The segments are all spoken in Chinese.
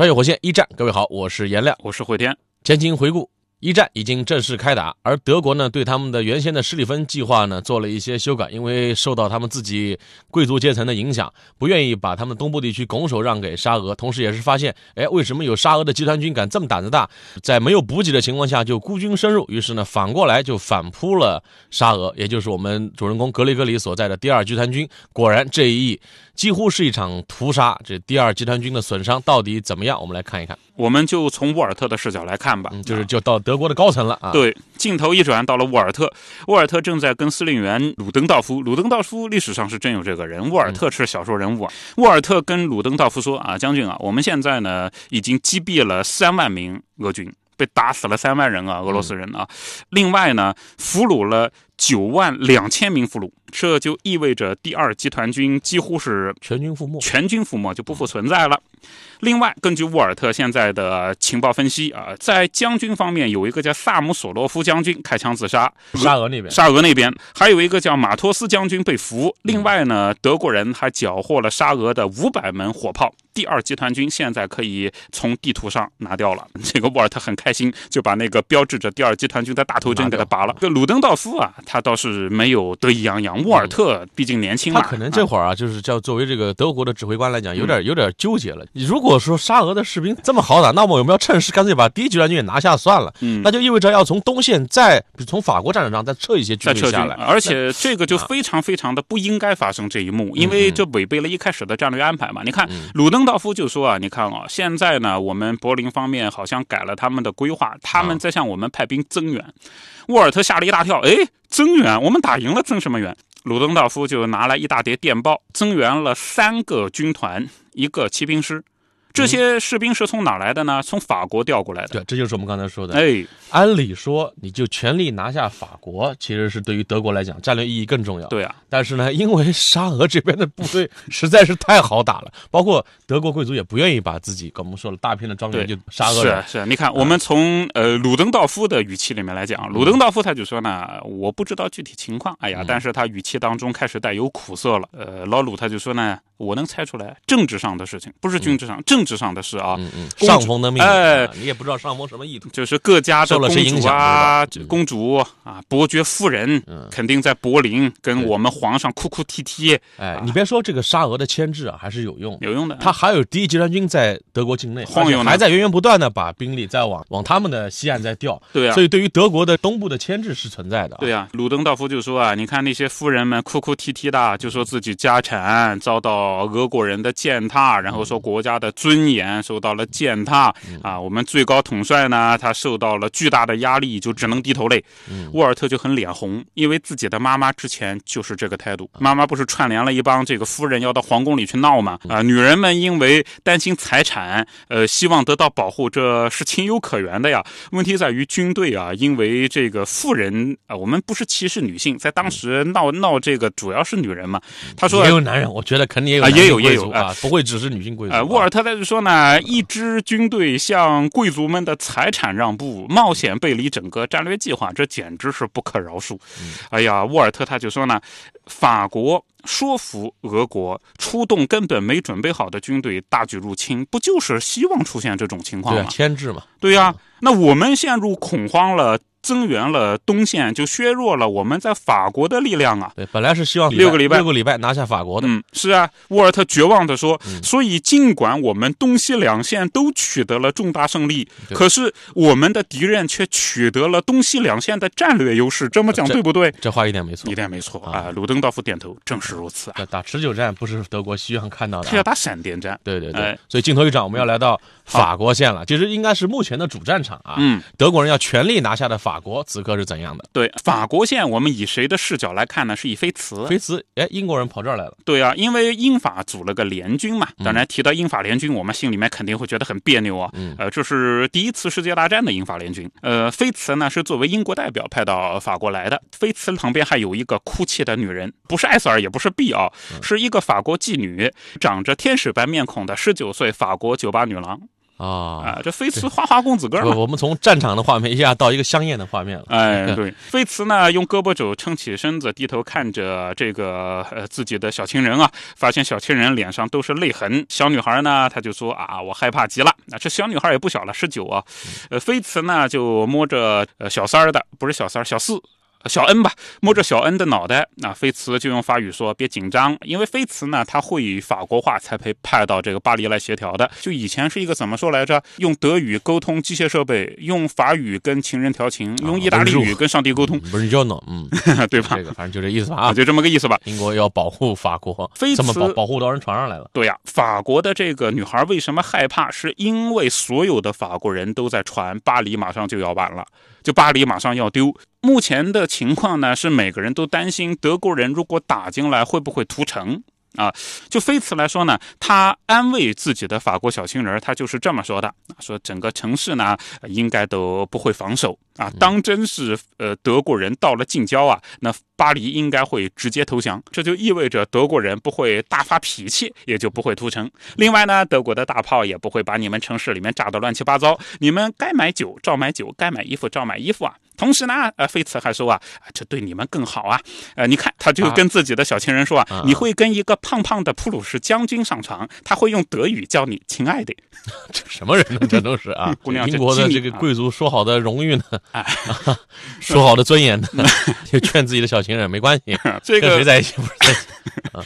穿越火线一战，各位好，我是颜亮，我是慧天。前情回顾，一战已经正式开打，而德国呢，对他们的原先的施里芬计划呢做了一些修改，因为受到他们自己贵族阶层的影响，不愿意把他们东部地区拱手让给沙俄，同时也是发现，哎，为什么有沙俄的集团军敢这么胆子大，在没有补给的情况下就孤军深入，于是呢，反过来就反扑了沙俄，也就是我们主人公格雷格里所在的第二集团军。果然这一役。几乎是一场屠杀，这第二集团军的损伤到底怎么样？我们来看一看。我们就从沃尔特的视角来看吧，就是就到德国的高层了啊。对，镜头一转到了沃尔特，沃尔特正在跟司令员鲁登道夫，鲁登道夫历史上是真有这个人，沃尔特是小说人物。沃尔特跟鲁登道夫说啊，将军啊，我们现在呢已经击毙了三万名俄军，被打死了三万人啊，俄罗斯人啊，另外呢俘虏了九万两千名俘虏。这就意味着第二集团军几乎是全军覆没，全军覆没就不复存在了。另外，根据沃尔特现在的情报分析啊，在将军方面有一个叫萨姆索洛夫将军开枪自杀，沙俄那边，沙俄那边还有一个叫马托斯将军被俘。另外呢，德国人还缴获了沙俄的五百门火炮。第二集团军现在可以从地图上拿掉了。这个沃尔特很开心，就把那个标志着第二集团军的大头针给他拔了。这鲁登道夫啊，他倒是没有得意洋洋。沃尔特毕竟年轻嘛，他可能这会儿啊，就是叫作为这个德国的指挥官来讲，有点有点纠结了。如果说沙俄的士兵这么好打，那么我们要趁势干脆把第一集团军也拿下算了。嗯，那就意味着要从东线再从法国战场上再撤一些军队下来。而且这个就非常非常的不应该发生这一幕，因为这违背了一开始的战略安排嘛。你看鲁登道夫就说啊，你看啊，现在呢，我们柏林方面好像改了他们的规划，他们在向我们派兵增援。沃尔特吓了一大跳，哎，增援？我们打赢了，增什么援？鲁登道夫就拿来一大叠电报，增援了三个军团，一个骑兵师。这些士兵是从哪来的呢？从法国调过来的。对，这就是我们刚才说的。哎，按理说，你就全力拿下法国，其实是对于德国来讲战略意义更重要。对啊。但是呢，因为沙俄这边的部队实在是太好打了，包括德国贵族也不愿意把自己，我们说了，大片的庄园就沙俄。是是，你看，我们从呃鲁登道夫的语气里面来讲，鲁登道夫他就说呢，我不知道具体情况，哎呀，但是他语气当中开始带有苦涩了。呃，老鲁他就说呢。我能猜出来，政治上的事情不是军事上，政治上的事啊。嗯嗯。上峰的命哎，你也不知道上峰什么意图。就是各家的公主啊，公主啊，伯爵夫人，肯定在柏林跟我们皇上哭哭啼啼。哎，你别说这个沙俄的牵制啊，还是有用，有用的。他还有第一集团军在德国境内晃悠，还在源源不断的把兵力在往往他们的西岸在调。对啊。所以对于德国的东部的牵制是存在的。对啊，鲁登道夫就说啊，你看那些夫人们哭哭啼啼的，就说自己家产遭到俄国人的。践踏，然后说国家的尊严受到了践踏啊！我们最高统帅呢，他受到了巨大的压力，就只能低头泪。沃尔特就很脸红，因为自己的妈妈之前就是这个态度。妈妈不是串联了一帮这个夫人要到皇宫里去闹吗？啊，女人们因为担心财产，呃，希望得到保护，这是情有可原的呀。问题在于军队啊，因为这个妇人啊，我们不是歧视女性，在当时闹闹这个主要是女人嘛。他说也有男人，我觉得肯定也有啊，也有也有。啊，不会只是女性贵族。啊，沃尔特在这说呢，一支军队向贵族们的财产让步，冒险背离整个战略计划，这简直是不可饶恕。哎呀，沃尔特他就说呢，法国说服俄国出动根本没准备好的军队大举入侵，不就是希望出现这种情况吗？牵制嘛。对呀，那我们陷入恐慌了。增援了东线，就削弱了我们在法国的力量啊！对，本来是希望六个礼拜六个礼拜拿下法国的。嗯，是啊，沃尔特绝望地说。所以，尽管我们东西两线都取得了重大胜利，可是我们的敌人却取得了东西两线的战略优势。这么讲对不对？这话一点没错，一点没错啊！鲁登道夫点头，正是如此啊！打持久战不是德国希望看到的，他要打闪电战。对对对，所以镜头一转，我们要来到法国线了。其实应该是目前的主战场啊。嗯，德国人要全力拿下的法。法国此刻是怎样的？对，法国线我们以谁的视角来看呢？是以菲茨。菲茨，哎，英国人跑这儿来了。对啊，因为英法组了个联军嘛。当然，提到英法联军，我们心里面肯定会觉得很别扭啊。嗯，呃，这是第一次世界大战的英法联军。呃，菲茨呢是作为英国代表派到法国来的。菲茨旁边还有一个哭泣的女人，不是艾瑟尔，也不是碧奥，是一个法国妓女，长着天使般面孔的十九岁法国酒吧女郎。啊啊，这飞茨花花公子哥嘛。我们从战场的画面一下到一个香艳的画面了。哎，对，飞茨呢用胳膊肘撑起身子，低头看着这个呃自己的小情人啊，发现小情人脸上都是泪痕。小女孩呢，她就说啊，我害怕极了。那这小女孩也不小了，十九啊。呃，菲茨呢就摸着呃小三儿的，不是小三儿，小四。小恩吧，摸着小恩的脑袋，那菲茨就用法语说：“别紧张，因为菲茨呢，他会以法国话，才被派到这个巴黎来协调的。就以前是一个怎么说来着？用德语沟通机械设备，用法语跟情人调情，用意大利语跟上帝沟通，不是叫呢？嗯，对吧？这个反正就这意思吧，啊，就这么个意思吧。英国要保护法国，菲茨保保护到人床上来了。对呀，法国的这个女孩为什么害怕？是因为所有的法国人都在传巴黎马上就要完了。”就巴黎马上要丢，目前的情况呢是每个人都担心德国人如果打进来会不会屠城啊？就菲茨来说呢，他安慰自己的法国小情人，他就是这么说的：说整个城市呢应该都不会防守啊，当真是呃德国人到了近郊啊，那巴黎应该会直接投降，这就意味着德国人不会大发脾气，也就不会屠城。另外呢，德国的大炮也不会把你们城市里面炸得乱七八糟，你们该买酒照买酒，该买衣服照买衣服啊。同时呢，呃，菲茨还说啊，这对你们更好啊。呃，你看，他就跟自己的小情人说啊，你会跟一个胖胖的普鲁士将军上床，他会用德语叫你亲爱的。这什么人呢？这都是啊，姑娘，英国的这个贵族说好的荣誉呢，说好的尊严呢，就劝自己的小情人没关系，这个跟谁在一起不是在一起啊。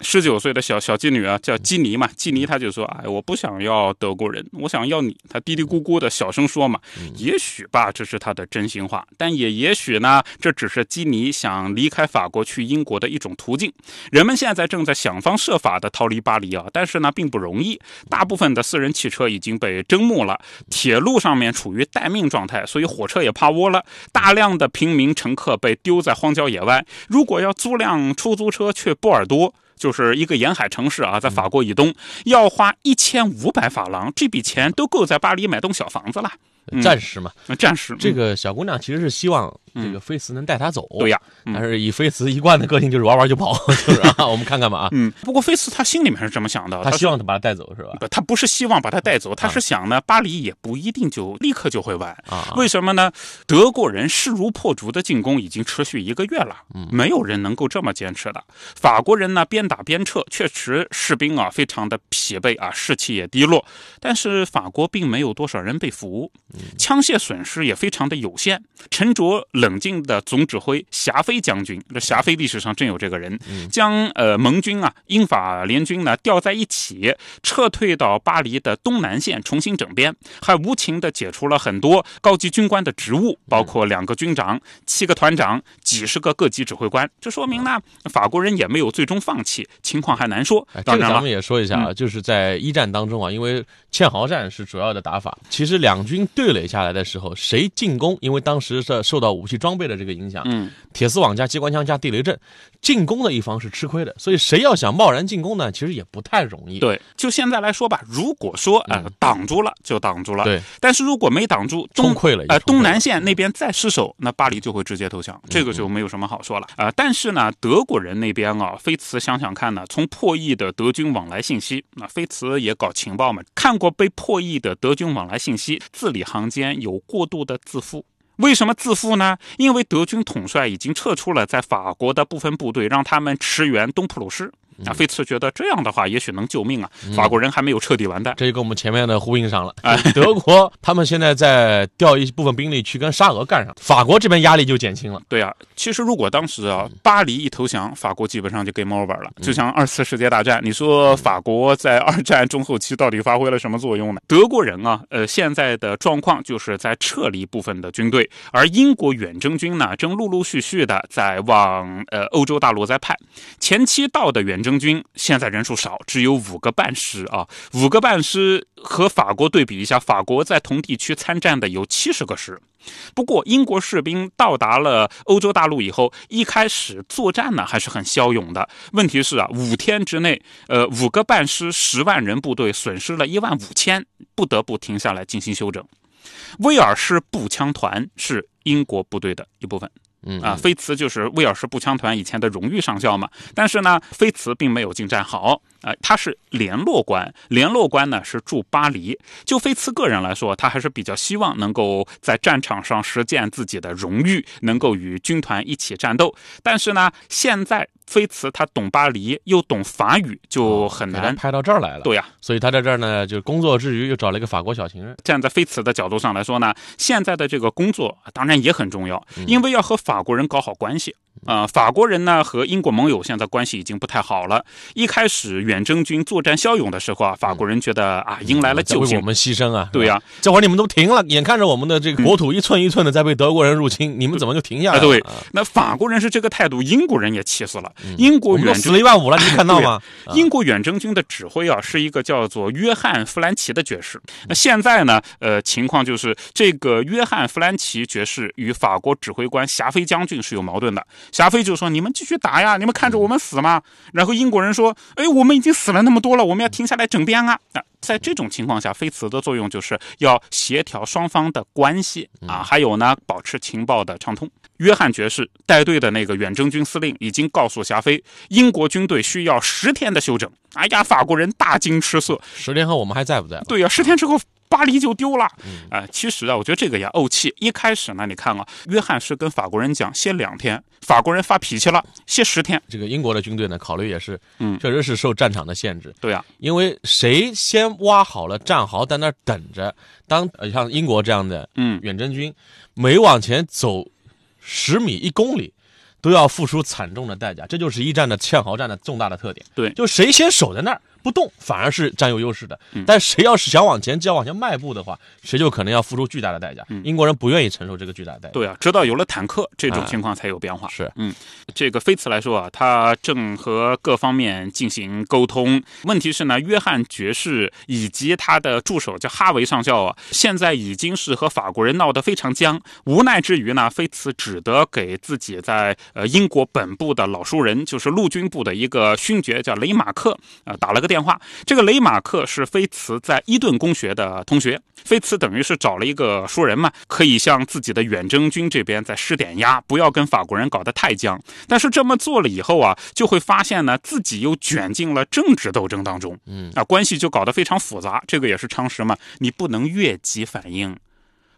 十九岁的小小妓女啊，叫基尼嘛。基尼她就说：“哎，我不想要德国人，我想要你。”她嘀嘀咕咕的小声说嘛。也许吧，这是她的真心话，但也也许呢，这只是基尼想离开法国去英国的一种途径。人们现在正在想方设法的逃离巴黎啊，但是呢，并不容易。大部分的私人汽车已经被征募了，铁路上面处于待命状态，所以火车也趴窝了。大量的平民乘客被丢在荒郊野外。如果要租辆出租车去波尔多。就是一个沿海城市啊，在法国以东，要花一千五百法郎，这笔钱都够在巴黎买栋小房子了。暂时嘛，暂时。这个小姑娘其实是希望这个菲茨能带她走。对呀，但是以菲茨一贯的个性，就是玩玩就跑，就 是啊。我们看看吧啊。嗯。不过菲茨他心里面是这么想的，他希望他把她带走是吧？不，他不是希望把她带走，他是想呢，巴黎也不一定就立刻就会完啊。为什么呢？德国人势如破竹的进攻已经持续一个月了，没有人能够这么坚持的。法国人呢，边打边撤，确实士兵啊非常的疲惫啊，士气也低落。但是法国并没有多少人被俘。枪械损失也非常的有限。沉着冷静的总指挥霞飞将军，这霞飞历史上真有这个人，将呃盟军啊英法联军呢调在一起，撤退到巴黎的东南线重新整编，还无情的解除了很多高级军官的职务，包括两个军长、七个团长、几十个各级指挥官。这说明呢，法国人也没有最终放弃，情况还难说。当然了，咱们也说一下啊，就是在一战当中啊，因为堑壕战是主要的打法，其实两军对垒下来的时候，谁进攻？因为当时是受到武器装备的这个影响，嗯，铁丝网加机关枪加地雷阵，进攻的一方是吃亏的。所以谁要想贸然进攻呢？其实也不太容易。对，就现在来说吧，如果说啊挡住了就挡住了，对。但是如果没挡住，冲溃了，呃，东南线那边再失守，那巴黎就会直接投降，这个就没有什么好说了啊。但是呢，德国人那边啊，菲茨想想看呢，从破译的德军往来信息，那菲茨也搞情报嘛，看过被破译的德军往来信息，字里行间有过度的自负。为什么自负呢？因为德军统帅已经撤出了在法国的部分部队，让他们驰援东普鲁士。啊，菲茨觉得这样的话也许能救命啊！法国人还没有彻底完蛋，这就跟我们前面的呼应上了。哎，德国他们现在在调一部分兵力去跟沙俄干上，法国这边压力就减轻了。对啊，其实如果当时啊，巴黎一投降，法国基本上就 game over 了。就像二次世界大战，你说法国在二战中后期到底发挥了什么作用呢？德国人啊，呃，现在的状况就是在撤离部分的军队，而英国远征军呢，正陆陆续续的在往呃欧洲大陆在派。前期到的远征。征军现在人数少，只有五个半师啊，五个半师和法国对比一下，法国在同地区参战的有七十个师。不过，英国士兵到达了欧洲大陆以后，一开始作战呢还是很骁勇的。问题是啊，五天之内，呃，五个半师十万人部队损失了一万五千，不得不停下来进行休整。威尔士步枪团是英国部队的一部分。嗯啊，菲茨就是威尔士步枪团以前的荣誉上校嘛。但是呢，菲茨并没有进战好啊，他是联络官，联络官呢是驻巴黎。就菲茨个人来说，他还是比较希望能够在战场上实践自己的荣誉，能够与军团一起战斗。但是呢，现在菲茨他懂巴黎，又懂法语，就很难派到这儿来了。对呀，所以他在这儿呢，就工作之余又找了一个法国小情人。站在菲茨的角度上来说呢，现在的这个工作当然也很重要，因为要和法国人搞好关系。啊，法国人呢和英国盟友现在关系已经不太好了。一开始远征军作战骁勇的时候啊，法国人觉得啊迎来了救星，为我们牺牲啊。对呀，这会儿你们都停了，眼看着我们的这个国土一寸一寸的在被德国人入侵，你们怎么就停下来了？对，那法国人是这个态度，英国人也气死了。英国远死了一万五了，你看到吗？英国远征军的指挥啊是一个叫做约翰·弗兰奇的爵士。那现在呢，呃，情况就是这个约翰·弗兰奇爵士与法国指挥官霞飞将军是有矛盾的。霞飞就说：“你们继续打呀，你们看着我们死吗？”然后英国人说：“哎，我们已经死了那么多了，我们要停下来整编啊！”那，在这种情况下，飞茨的作用就是要协调双方的关系啊，还有呢，保持情报的畅通。约翰爵士带队的那个远征军司令已经告诉霞飞，英国军队需要十天的休整。哎呀，法国人大惊失色。十天后我们还在不在？对呀，十天之后。巴黎就丢了，啊，其实啊，我觉得这个也怄气。一开始呢，你看啊，约翰是跟法国人讲歇两天，法国人发脾气了，歇十天。这个英国的军队呢，考虑也是，嗯，确实是受战场的限制。对啊，因为谁先挖好了战壕，在那儿等着，当像英国这样的，嗯，远征军每往前走十米、一公里。都要付出惨重的代价，这就是一战的堑壕战的重大的特点。对，就谁先守在那儿不动，反而是占有优势的。但谁要是想往前，只要往前迈步的话，谁就可能要付出巨大的代价。英国人不愿意承受这个巨大的代价。对啊，直到有了坦克，这种情况才有变化。是，嗯，这个菲茨来说啊，他正和各方面进行沟通。问题是呢，约翰爵士以及他的助手叫哈维上校啊，现在已经是和法国人闹得非常僵。无奈之余呢，菲茨只得给自己在呃英国本部的老熟人，就是陆军部的一个勋爵叫雷马克啊，打了个电话。这个雷马克是菲茨在伊顿公学的同学，菲茨等于是找了一个熟人嘛，可以向自己的远征军这边再施点压，不要跟法国人搞得太僵。但是这么做了以后啊，就会发现呢，自己又卷进了政治斗争当中，嗯啊，关系就搞得非常复杂。这个也是常识嘛，你不能越级反应。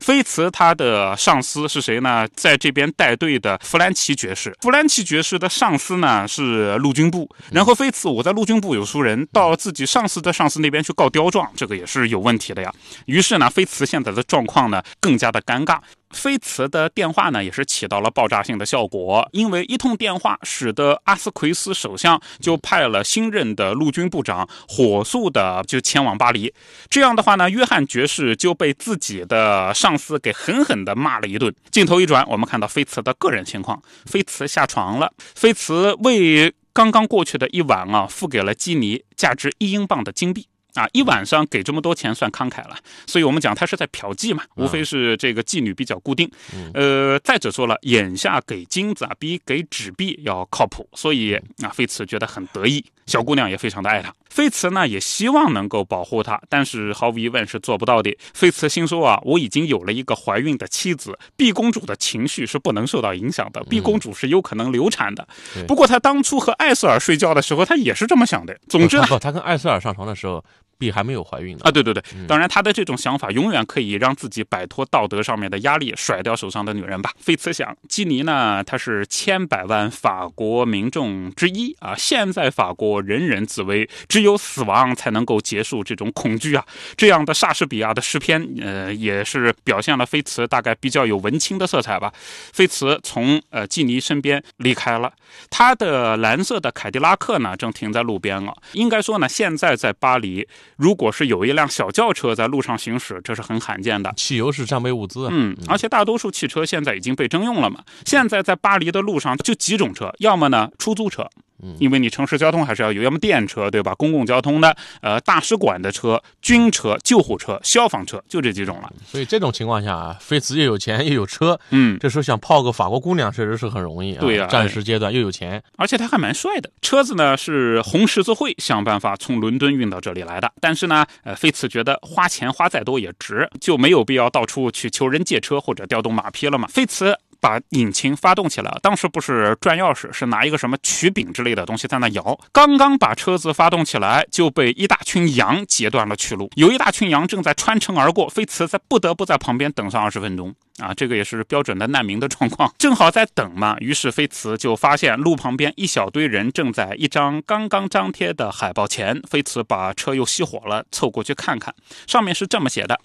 菲茨他的上司是谁呢？在这边带队的弗兰奇爵士，弗兰奇爵士的上司呢是陆军部。然后菲茨我在陆军部有熟人，到自己上司的上司那边去告刁状，这个也是有问题的呀。于是呢，菲茨现在的状况呢更加的尴尬。菲茨的电话呢，也是起到了爆炸性的效果，因为一通电话，使得阿斯奎斯首相就派了新任的陆军部长火速的就前往巴黎。这样的话呢，约翰爵士就被自己的上司给狠狠的骂了一顿。镜头一转，我们看到菲茨的个人情况，菲茨下床了，菲茨为刚刚过去的一晚啊，付给了基尼价值一英镑的金币。啊，一晚上给这么多钱算慷慨了，所以我们讲他是在嫖妓嘛，无非是这个妓女比较固定。呃，再者说了，眼下给金子啊比给纸币要靠谱，所以啊，菲茨觉得很得意，小姑娘也非常的爱他。菲茨呢也希望能够保护她，但是毫无疑问是做不到的。菲茨心说啊，我已经有了一个怀孕的妻子，碧公主的情绪是不能受到影响的，碧公主是有可能流产的。不过她当初和艾瑟尔睡觉的时候，她也是这么想的。总之，不，他跟艾瑟尔上床的时候。碧还没有怀孕呢啊！对对对，当然他的这种想法永远可以让自己摆脱道德上面的压力，甩掉手上的女人吧。菲茨想，基尼呢，他是千百万法国民众之一啊。现在法国人人自危，只有死亡才能够结束这种恐惧啊。这样的莎士比亚的诗篇，呃，也是表现了菲茨大概比较有文青的色彩吧。菲茨从呃基尼身边离开了，他的蓝色的凯迪拉克呢，正停在路边了。应该说呢，现在在巴黎。如果是有一辆小轿车在路上行驶，这是很罕见的。汽油是战备物资，嗯，而且大多数汽车现在已经被征用了嘛。现在在巴黎的路上就几种车，要么呢出租车，因为你城市交通还是要有，要么电车对吧？公共交通的，呃，大使馆的车、军车、救护车、消防车，就这几种了。所以这种情况下啊，菲茨又有钱又有车，嗯，这时候想泡个法国姑娘确实是很容易啊。对呀战时阶段又有钱，而且他还蛮帅的。车子呢是红十字会想办法从伦敦运到这里来的，但是呢，呃，菲茨觉得花钱花再多也值，就没有必要到处去求人借车或者调动马匹了嘛。菲茨。把引擎发动起来，当时不是转钥匙，是拿一个什么曲柄之类的东西在那摇。刚刚把车子发动起来，就被一大群羊截断了去路。有一大群羊正在穿城而过，菲茨在不得不在旁边等上二十分钟。啊，这个也是标准的难民的状况，正好在等嘛。于是菲茨就发现路旁边一小堆人正在一张刚刚张贴的海报前。菲茨把车又熄火了，凑过去看看，上面是这么写的。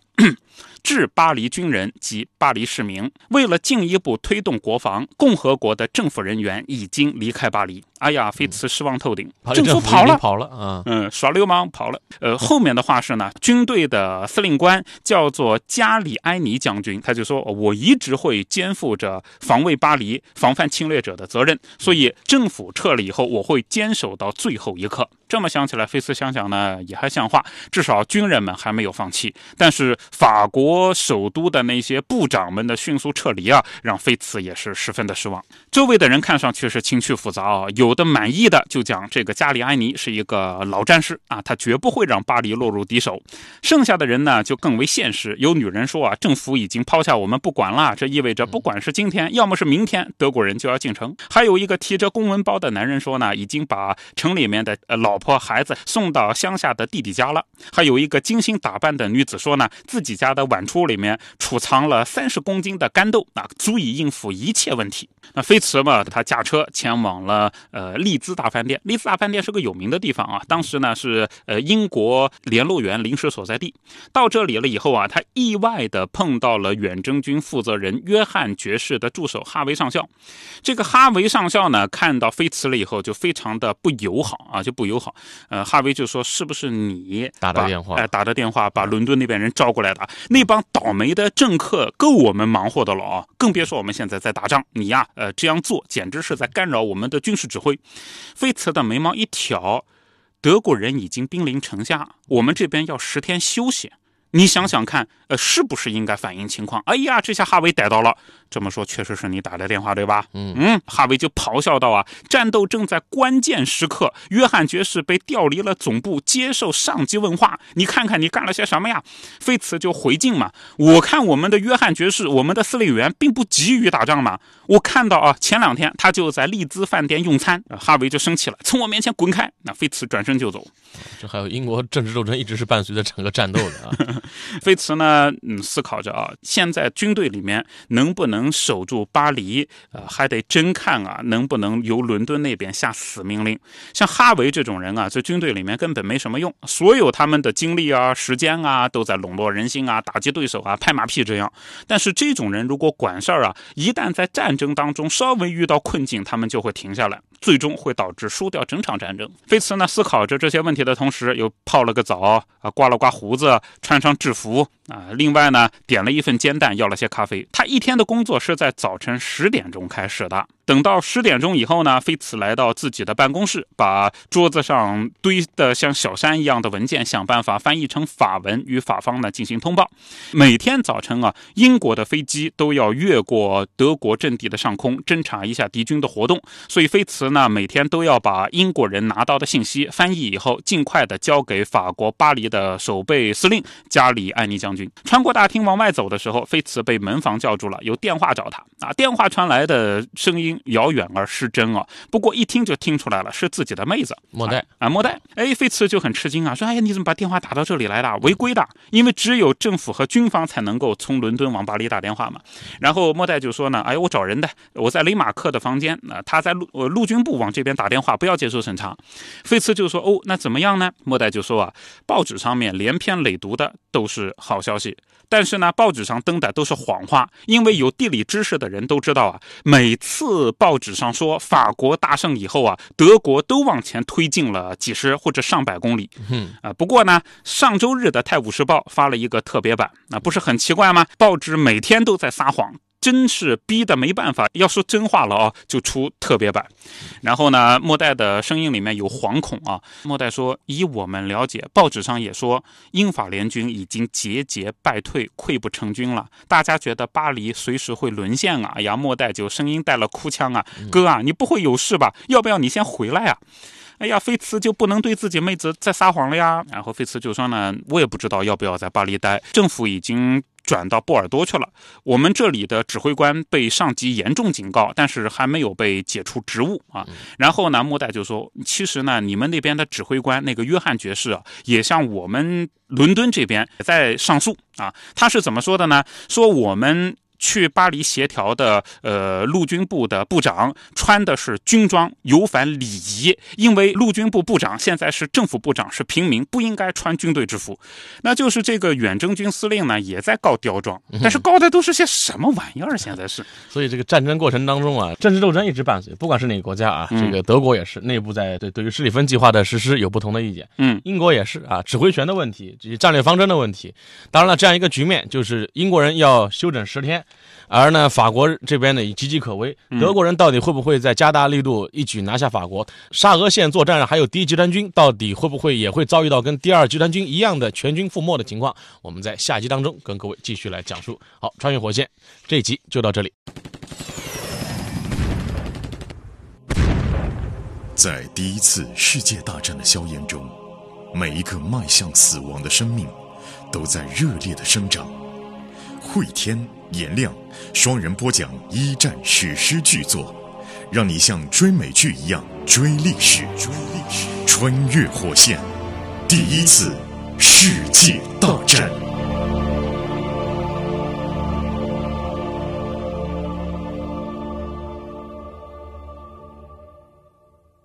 致巴黎军人及巴黎市民，为了进一步推动国防，共和国的政府人员已经离开巴黎。哎呀，菲茨失望透顶，政府跑了，跑了啊，嗯，耍流氓跑了。呃，后面的话是呢，军队的司令官叫做加里埃尼将军，他就说，我一直会肩负着防卫巴黎、防范侵略者的责任，所以政府撤了以后，我会坚守到最后一刻。这么想起来，菲茨想想呢，也还像话，至少军人们还没有放弃。但是法国首都的那些部长们的迅速撤离啊，让菲茨也是十分的失望。周围的人看上去是情绪复杂啊，有的满意的就讲这个加里埃尼是一个老战士啊，他绝不会让巴黎落入敌手。剩下的人呢，就更为现实。有女人说啊，政府已经抛下我们不管了，这意味着不管是今天，要么是明天，德国人就要进城。还有一个提着公文包的男人说呢，已经把城里面的老。老婆孩子送到乡下的弟弟家了。还有一个精心打扮的女子说呢，自己家的碗橱里面储藏了三十公斤的干豆，那足以应付一切问题。那菲茨嘛，他驾车前往了呃利兹大饭店。利兹大饭店是个有名的地方啊，当时呢是呃英国联络员临时所在地。到这里了以后啊，他意外的碰到了远征军负责人约翰爵士的助手哈维上校。这个哈维上校呢，看到菲茨了以后就非常的不友好啊，就不友好。呃，哈维就说：“是不是你打的电话？哎，打的电话把伦敦那边人招过来的？那帮倒霉的政客够我们忙活的了啊！更别说我们现在在打仗。你呀，呃，这样做简直是在干扰我们的军事指挥。”菲茨的眉毛一挑：“德国人已经兵临城下，我们这边要十天休息。你想想看，呃，是不是应该反映情况？”哎呀，这下哈维逮到了。这么说确实是你打的电话对吧？嗯嗯，哈维就咆哮道啊，战斗正在关键时刻，约翰爵士被调离了总部，接受上级问话。你看看你干了些什么呀？菲茨就回敬嘛，我看我们的约翰爵士，我们的司令员并不急于打仗嘛。我看到啊，前两天他就在利兹饭店用餐。哈维就生气了，从我面前滚开！那菲茨转身就走。这还有英国政治斗争一直是伴随着整个战斗的啊。菲茨呢，嗯，思考着啊，现在军队里面能不能。能守住巴黎，呃，还得真看啊，能不能由伦敦那边下死命令？像哈维这种人啊，在军队里面根本没什么用，所有他们的精力啊、时间啊，都在笼络人心啊、打击对手啊、拍马屁这样。但是这种人如果管事儿啊，一旦在战争当中稍微遇到困境，他们就会停下来，最终会导致输掉整场战争。菲茨呢，思考着这些问题的同时，又泡了个澡啊，刮了刮胡子，穿上制服啊，另外呢，点了一份煎蛋，要了些咖啡。他一天的工作是在早晨十点钟开始的。等到十点钟以后呢，菲茨来到自己的办公室，把桌子上堆的像小山一样的文件想办法翻译成法文，与法方呢进行通报。每天早晨啊，英国的飞机都要越过德国阵地的上空，侦查一下敌军的活动。所以菲茨呢，每天都要把英国人拿到的信息翻译以后，尽快的交给法国巴黎的守备司令加里埃尼将军。穿过大厅往外走的时候，菲茨被门房叫住了，有电话找他啊。电话传来的声音。遥远而失真啊！不过一听就听出来了，是自己的妹子莫代啊，莫代。哎，菲茨就很吃惊啊，说：“哎呀，你怎么把电话打到这里来了？违规的，因为只有政府和军方才能够从伦敦往巴黎打电话嘛。”然后莫代就说呢：“哎，我找人的，我在雷马克的房间，那他在陆呃陆军部往这边打电话，不要接受审查。”菲茨就说：“哦，那怎么样呢？”莫代就说：“啊，报纸上面连篇累牍的都是好消息。”但是呢，报纸上登的都是谎话，因为有地理知识的人都知道啊，每次报纸上说法国大胜以后啊，德国都往前推进了几十或者上百公里。嗯啊，不过呢，上周日的《泰晤士报》发了一个特别版，那不是很奇怪吗？报纸每天都在撒谎。真是逼得没办法。要说真话了啊，就出特别版。然后呢，莫代的声音里面有惶恐啊。莫代说：“以我们了解，报纸上也说英法联军已经节节败退，溃不成军了。大家觉得巴黎随时会沦陷啊！”哎呀，莫代就声音带了哭腔啊：“哥啊，你不会有事吧？要不要你先回来啊？”哎呀，菲茨就不能对自己妹子再撒谎了呀？然后菲茨就说呢：“我也不知道要不要在巴黎待，政府已经。”转到波尔多去了。我们这里的指挥官被上级严重警告，但是还没有被解除职务啊。然后呢，莫代就说：“其实呢，你们那边的指挥官那个约翰爵士啊，也向我们伦敦这边也在上诉啊。他是怎么说的呢？说我们。”去巴黎协调的，呃，陆军部的部长穿的是军装，有反礼仪。因为陆军部部长现在是政府部长，是平民，不应该穿军队制服。那就是这个远征军司令呢，也在告刁状，但是告的都是些什么玩意儿？现在是，所以这个战争过程当中啊，政治斗争一直伴随，不管是哪个国家啊，这个德国也是内部在对对于施里芬计划的实施有不同的意见。嗯，英国也是啊，指挥权的问题，这些战略方针的问题。当然了，这样一个局面就是英国人要休整十天。而呢，法国这边呢也岌岌可危。德国人到底会不会再加大力度，一举拿下法国？沙俄线作战还有第一集团军，到底会不会也会遭遇到跟第二集团军一样的全军覆没的情况？我们在下集当中跟各位继续来讲述。好，穿越火线这一集就到这里。在第一次世界大战的硝烟中，每一个迈向死亡的生命，都在热烈的生长。会天、颜亮双人播讲一战史诗巨作，让你像追美剧一样追历史。追历史，穿越火线，第一次世界大战。